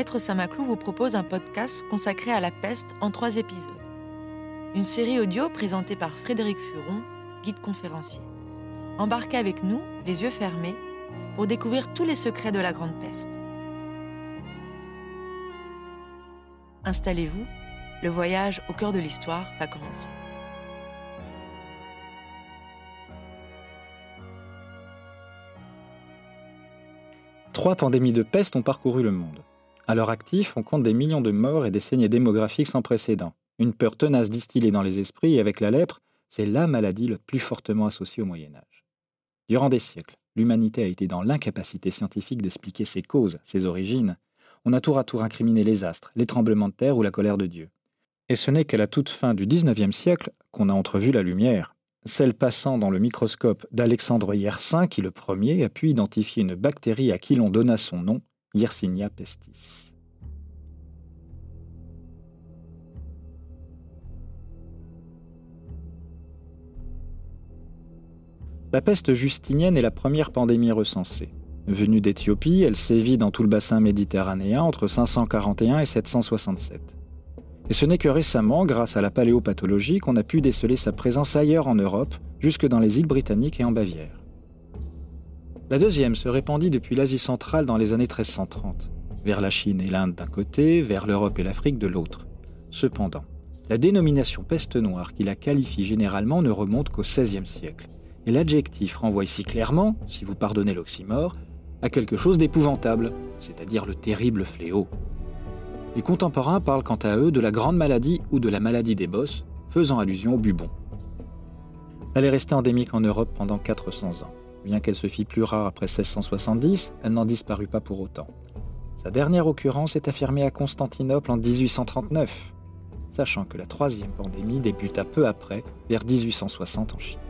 Lettre Saint-Maclou vous propose un podcast consacré à la peste en trois épisodes. Une série audio présentée par Frédéric Furon, guide conférencier. Embarquez avec nous, les yeux fermés, pour découvrir tous les secrets de la Grande Peste. Installez-vous, le voyage au cœur de l'histoire va commencer. Trois pandémies de peste ont parcouru le monde. À leur actif, on compte des millions de morts et des saignées démographiques sans précédent. Une peur tenace distillée dans les esprits et avec la lèpre, c'est la maladie le plus fortement associée au Moyen Âge. Durant des siècles, l'humanité a été dans l'incapacité scientifique d'expliquer ses causes, ses origines. On a tour à tour incriminé les astres, les tremblements de terre ou la colère de Dieu. Et ce n'est qu'à la toute fin du XIXe siècle qu'on a entrevu la lumière, celle passant dans le microscope d'Alexandre Yersin qui le premier a pu identifier une bactérie à qui l'on donna son nom, Yersinia pestis. La peste justinienne est la première pandémie recensée. Venue d'Éthiopie, elle sévit dans tout le bassin méditerranéen entre 541 et 767. Et ce n'est que récemment, grâce à la paléopathologie, qu'on a pu déceler sa présence ailleurs en Europe, jusque dans les îles britanniques et en Bavière. La deuxième se répandit depuis l'Asie centrale dans les années 1330, vers la Chine et l'Inde d'un côté, vers l'Europe et l'Afrique de l'autre. Cependant, la dénomination peste noire qui la qualifie généralement ne remonte qu'au XVIe siècle, et l'adjectif renvoie ici clairement, si vous pardonnez l'oxymore, à quelque chose d'épouvantable, c'est-à-dire le terrible fléau. Les contemporains parlent quant à eux de la grande maladie ou de la maladie des bosses, faisant allusion au bubon. Elle est restée endémique en Europe pendant 400 ans. Bien qu'elle se fît plus rare après 1670, elle n'en disparut pas pour autant. Sa dernière occurrence est affirmée à Constantinople en 1839, sachant que la troisième pandémie débuta peu après, vers 1860 en Chine.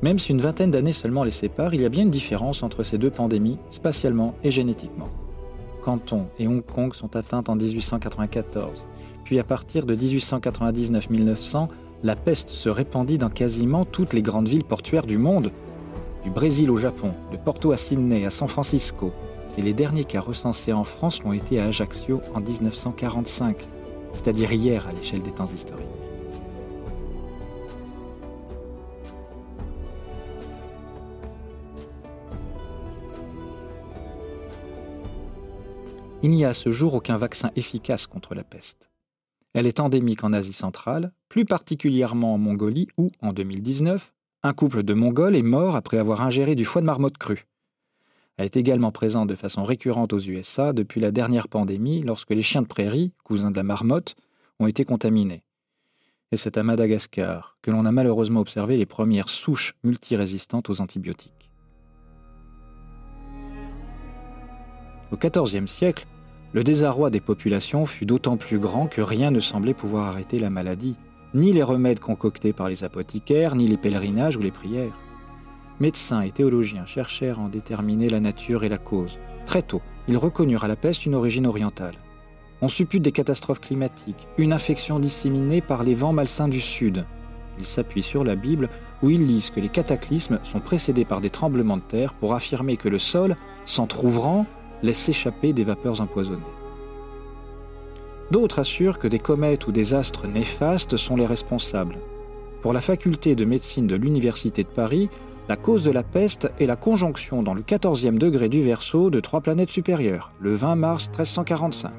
Même si une vingtaine d'années seulement les séparent, il y a bien une différence entre ces deux pandémies, spatialement et génétiquement. Canton et Hong Kong sont atteintes en 1894. Puis à partir de 1899-1900, la peste se répandit dans quasiment toutes les grandes villes portuaires du monde, du Brésil au Japon, de Porto à Sydney, à San Francisco. Et les derniers cas recensés en France l'ont été à Ajaccio en 1945, c'est-à-dire hier à l'échelle des temps historiques. Il n'y a à ce jour aucun vaccin efficace contre la peste. Elle est endémique en Asie centrale, plus particulièrement en Mongolie où, en 2019, un couple de Mongols est mort après avoir ingéré du foie de marmotte cru. Elle est également présente de façon récurrente aux USA depuis la dernière pandémie lorsque les chiens de prairie, cousins de la marmotte, ont été contaminés. Et c'est à Madagascar que l'on a malheureusement observé les premières souches multirésistantes aux antibiotiques. Au XIVe siècle, le désarroi des populations fut d'autant plus grand que rien ne semblait pouvoir arrêter la maladie, ni les remèdes concoctés par les apothicaires, ni les pèlerinages ou les prières. Médecins et théologiens cherchèrent à en déterminer la nature et la cause. Très tôt, ils reconnurent à la peste une origine orientale. On suppute des catastrophes climatiques, une infection disséminée par les vents malsains du sud. Ils s'appuient sur la Bible où ils lisent que les cataclysmes sont précédés par des tremblements de terre pour affirmer que le sol, s'entr'ouvrant, laisse s'échapper des vapeurs empoisonnées. D'autres assurent que des comètes ou des astres néfastes sont les responsables. Pour la faculté de médecine de l'Université de Paris, la cause de la peste est la conjonction dans le 14e degré du Verseau de trois planètes supérieures, le 20 mars 1345,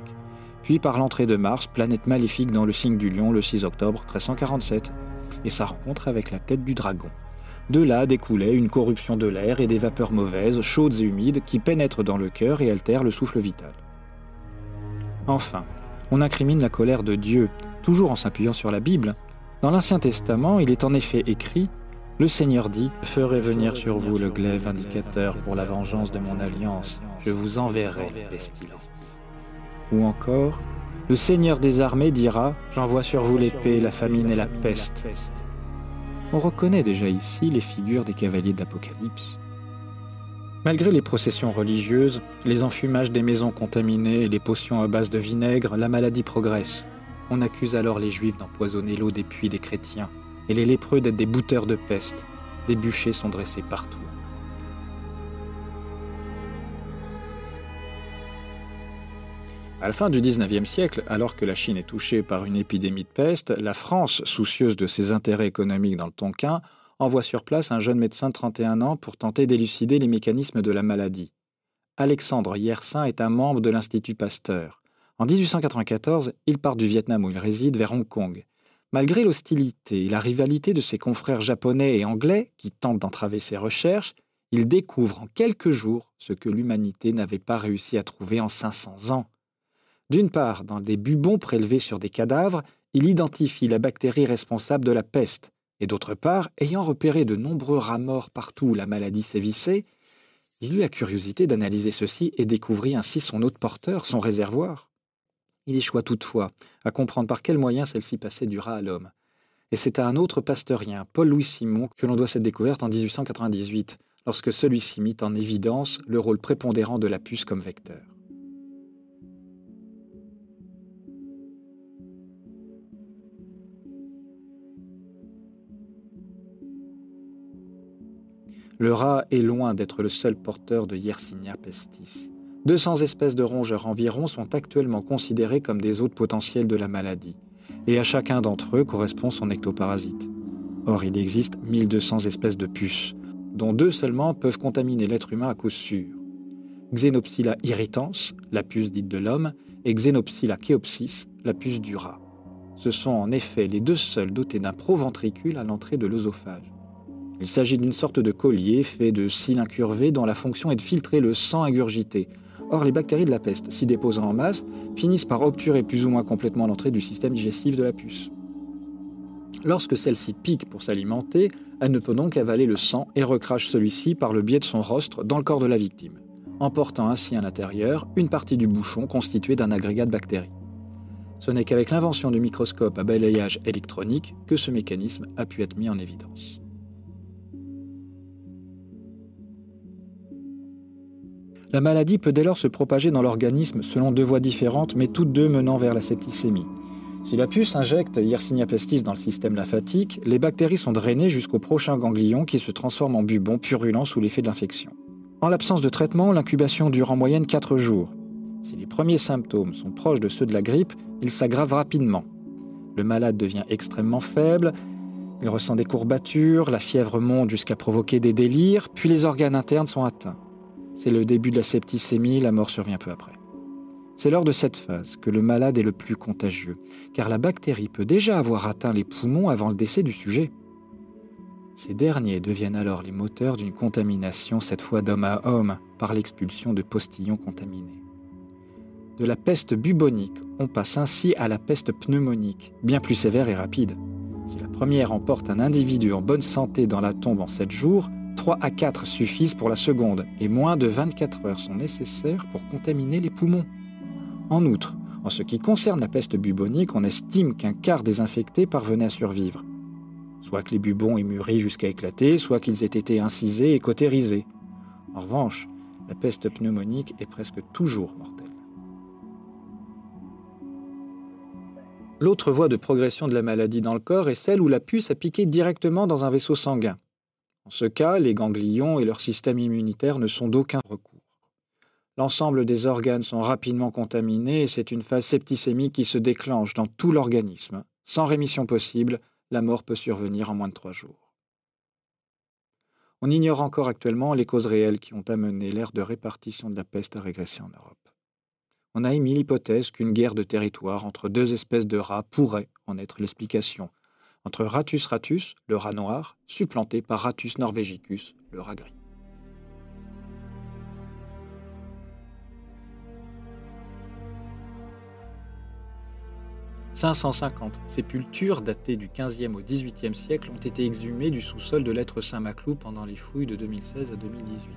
puis par l'entrée de Mars, planète maléfique dans le signe du lion le 6 octobre 1347, et sa rencontre avec la tête du dragon. De là découlait une corruption de l'air et des vapeurs mauvaises, chaudes et humides, qui pénètrent dans le cœur et altèrent le souffle vital. Enfin, on incrimine la colère de Dieu, toujours en s'appuyant sur la Bible. Dans l'Ancien Testament, il est en effet écrit Le Seigneur dit ferai venir sur vous le glaive indicateur pour la vengeance de mon alliance, je vous enverrai pestilence. Ou encore Le Seigneur des armées dira J'envoie sur vous l'épée, la famine et la peste. On reconnaît déjà ici les figures des cavaliers d'Apocalypse. Malgré les processions religieuses, les enfumages des maisons contaminées et les potions à base de vinaigre, la maladie progresse. On accuse alors les juifs d'empoisonner l'eau des puits des chrétiens et les lépreux d'être des bouteurs de peste. Des bûchers sont dressés partout. À la fin du XIXe siècle, alors que la Chine est touchée par une épidémie de peste, la France, soucieuse de ses intérêts économiques dans le Tonkin, envoie sur place un jeune médecin de 31 ans pour tenter d'élucider les mécanismes de la maladie. Alexandre Yersin est un membre de l'Institut Pasteur. En 1894, il part du Vietnam où il réside vers Hong Kong. Malgré l'hostilité et la rivalité de ses confrères japonais et anglais qui tentent d'entraver ses recherches, il découvre en quelques jours ce que l'humanité n'avait pas réussi à trouver en 500 ans. D'une part, dans des bubons prélevés sur des cadavres, il identifie la bactérie responsable de la peste, et d'autre part, ayant repéré de nombreux rats morts partout où la maladie sévissait, il eut la curiosité d'analyser ceci et découvrit ainsi son hôte porteur, son réservoir. Il échoua toutefois à comprendre par quels moyens celle-ci passait du rat à l'homme. Et c'est à un autre pasteurien, Paul-Louis Simon, que l'on doit cette découverte en 1898, lorsque celui-ci mit en évidence le rôle prépondérant de la puce comme vecteur. Le rat est loin d'être le seul porteur de Yersinia pestis. 200 espèces de rongeurs environ sont actuellement considérées comme des hôtes potentiels de la maladie, et à chacun d'entre eux correspond son ectoparasite. Or, il existe 1200 espèces de puces, dont deux seulement peuvent contaminer l'être humain à coup sûr. Xenopsylla irritans, la puce dite de l'homme, et Xenopsylla cheopsis, la puce du rat. Ce sont en effet les deux seuls dotés d'un proventricule à l'entrée de l'œsophage. Il s'agit d'une sorte de collier fait de cils incurvés dont la fonction est de filtrer le sang ingurgité. Or, les bactéries de la peste, s'y déposant en masse, finissent par obturer plus ou moins complètement l'entrée du système digestif de la puce. Lorsque celle-ci pique pour s'alimenter, elle ne peut donc avaler le sang et recrache celui-ci par le biais de son rostre dans le corps de la victime, emportant ainsi à l'intérieur une partie du bouchon constitué d'un agrégat de bactéries. Ce n'est qu'avec l'invention du microscope à balayage électronique que ce mécanisme a pu être mis en évidence. La maladie peut dès lors se propager dans l'organisme selon deux voies différentes, mais toutes deux menant vers la septicémie. Si la puce injecte Yersinia pestis dans le système lymphatique, les bactéries sont drainées jusqu'au prochain ganglion qui se transforme en bubon purulent sous l'effet de l'infection. En l'absence de traitement, l'incubation dure en moyenne 4 jours. Si les premiers symptômes sont proches de ceux de la grippe, ils s'aggravent rapidement. Le malade devient extrêmement faible, il ressent des courbatures, la fièvre monte jusqu'à provoquer des délires, puis les organes internes sont atteints. C'est le début de la septicémie, la mort survient peu après. C'est lors de cette phase que le malade est le plus contagieux, car la bactérie peut déjà avoir atteint les poumons avant le décès du sujet. Ces derniers deviennent alors les moteurs d'une contamination, cette fois d'homme à homme, par l'expulsion de postillons contaminés. De la peste bubonique, on passe ainsi à la peste pneumonique, bien plus sévère et rapide. Si la première emporte un individu en bonne santé dans la tombe en 7 jours, 3 à 4 suffisent pour la seconde et moins de 24 heures sont nécessaires pour contaminer les poumons. En outre, en ce qui concerne la peste bubonique, on estime qu'un quart des infectés parvenaient à survivre. Soit que les bubons aient mûri jusqu'à éclater, soit qu'ils aient été incisés et cautérisés. En revanche, la peste pneumonique est presque toujours mortelle. L'autre voie de progression de la maladie dans le corps est celle où la puce a piqué directement dans un vaisseau sanguin. En ce cas, les ganglions et leur système immunitaire ne sont d'aucun recours. L'ensemble des organes sont rapidement contaminés et c'est une phase septicémique qui se déclenche dans tout l'organisme. Sans rémission possible, la mort peut survenir en moins de trois jours. On ignore encore actuellement les causes réelles qui ont amené l'ère de répartition de la peste à régresser en Europe. On a émis l'hypothèse qu'une guerre de territoire entre deux espèces de rats pourrait en être l'explication, entre Ratus ratus, le rat noir, supplanté par Ratus norvegicus, le rat gris. « 550 sépultures datées du 15e au 18e siècle ont été exhumées du sous-sol de l'être Saint-Maclou pendant les fouilles de 2016 à 2018.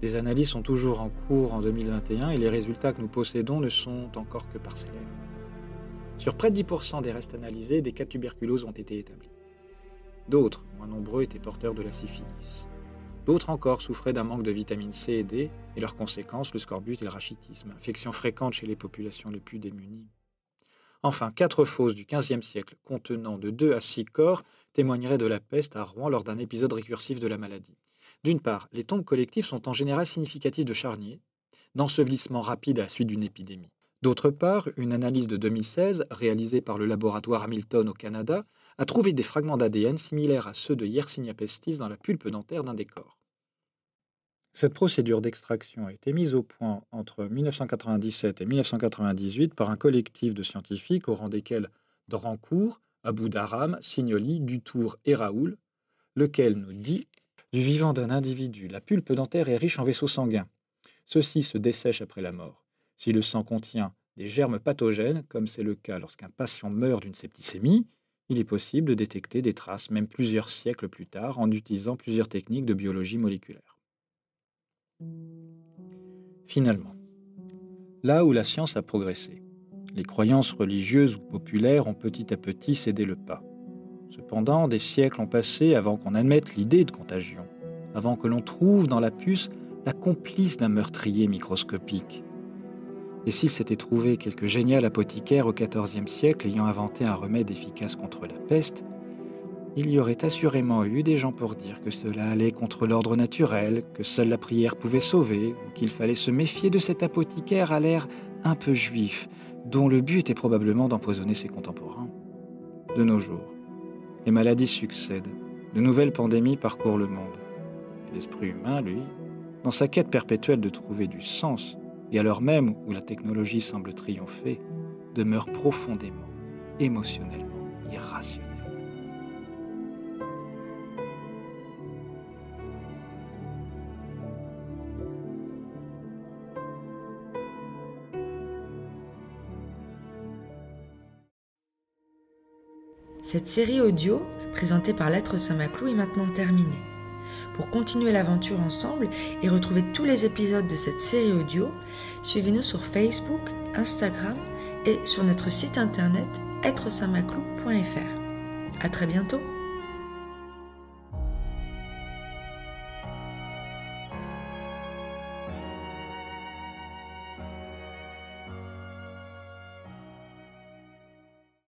Des analyses sont toujours en cours en 2021 et les résultats que nous possédons ne sont encore que parcellaires. Sur près de 10% des restes analysés, des cas de tuberculose ont été établis. D'autres, moins nombreux, étaient porteurs de la syphilis. D'autres encore souffraient d'un manque de vitamine C et D, et leurs conséquences, le scorbut et le rachitisme, infections fréquentes chez les populations les plus démunies. Enfin, quatre fosses du XVe siècle, contenant de 2 à 6 corps, témoigneraient de la peste à Rouen lors d'un épisode récursif de la maladie. D'une part, les tombes collectives sont en général significatives de charniers, d'ensevelissement rapide à la suite d'une épidémie. D'autre part, une analyse de 2016, réalisée par le laboratoire Hamilton au Canada, a trouvé des fragments d'ADN similaires à ceux de Yersinia pestis dans la pulpe dentaire d'un des corps. Cette procédure d'extraction a été mise au point entre 1997 et 1998 par un collectif de scientifiques au rang desquels Drancourt, Abou Daram, Signoli, Dutour et Raoul, lequel nous dit Du vivant d'un individu, la pulpe dentaire est riche en vaisseaux sanguins. Ceux-ci se dessèchent après la mort. Si le sang contient des germes pathogènes, comme c'est le cas lorsqu'un patient meurt d'une septicémie, il est possible de détecter des traces même plusieurs siècles plus tard en utilisant plusieurs techniques de biologie moléculaire. Finalement, là où la science a progressé, les croyances religieuses ou populaires ont petit à petit cédé le pas. Cependant, des siècles ont passé avant qu'on admette l'idée de contagion, avant que l'on trouve dans la puce la complice d'un meurtrier microscopique. Et s'il s'était trouvé quelque génial apothicaire au XIVe siècle ayant inventé un remède efficace contre la peste, il y aurait assurément eu des gens pour dire que cela allait contre l'ordre naturel, que seule la prière pouvait sauver, qu'il fallait se méfier de cet apothicaire à l'air un peu juif, dont le but était probablement d'empoisonner ses contemporains. De nos jours, les maladies succèdent, de nouvelles pandémies parcourent le monde. L'esprit humain, lui, dans sa quête perpétuelle de trouver du sens, et à l'heure même où la technologie semble triompher, demeure profondément, émotionnellement irrationnel. Cette série audio, présentée par Lettre Saint-Maclou, est maintenant terminée. Pour continuer l'aventure ensemble et retrouver tous les épisodes de cette série audio, suivez-nous sur Facebook, Instagram et sur notre site internet êtresaintmaclou.fr. À très bientôt!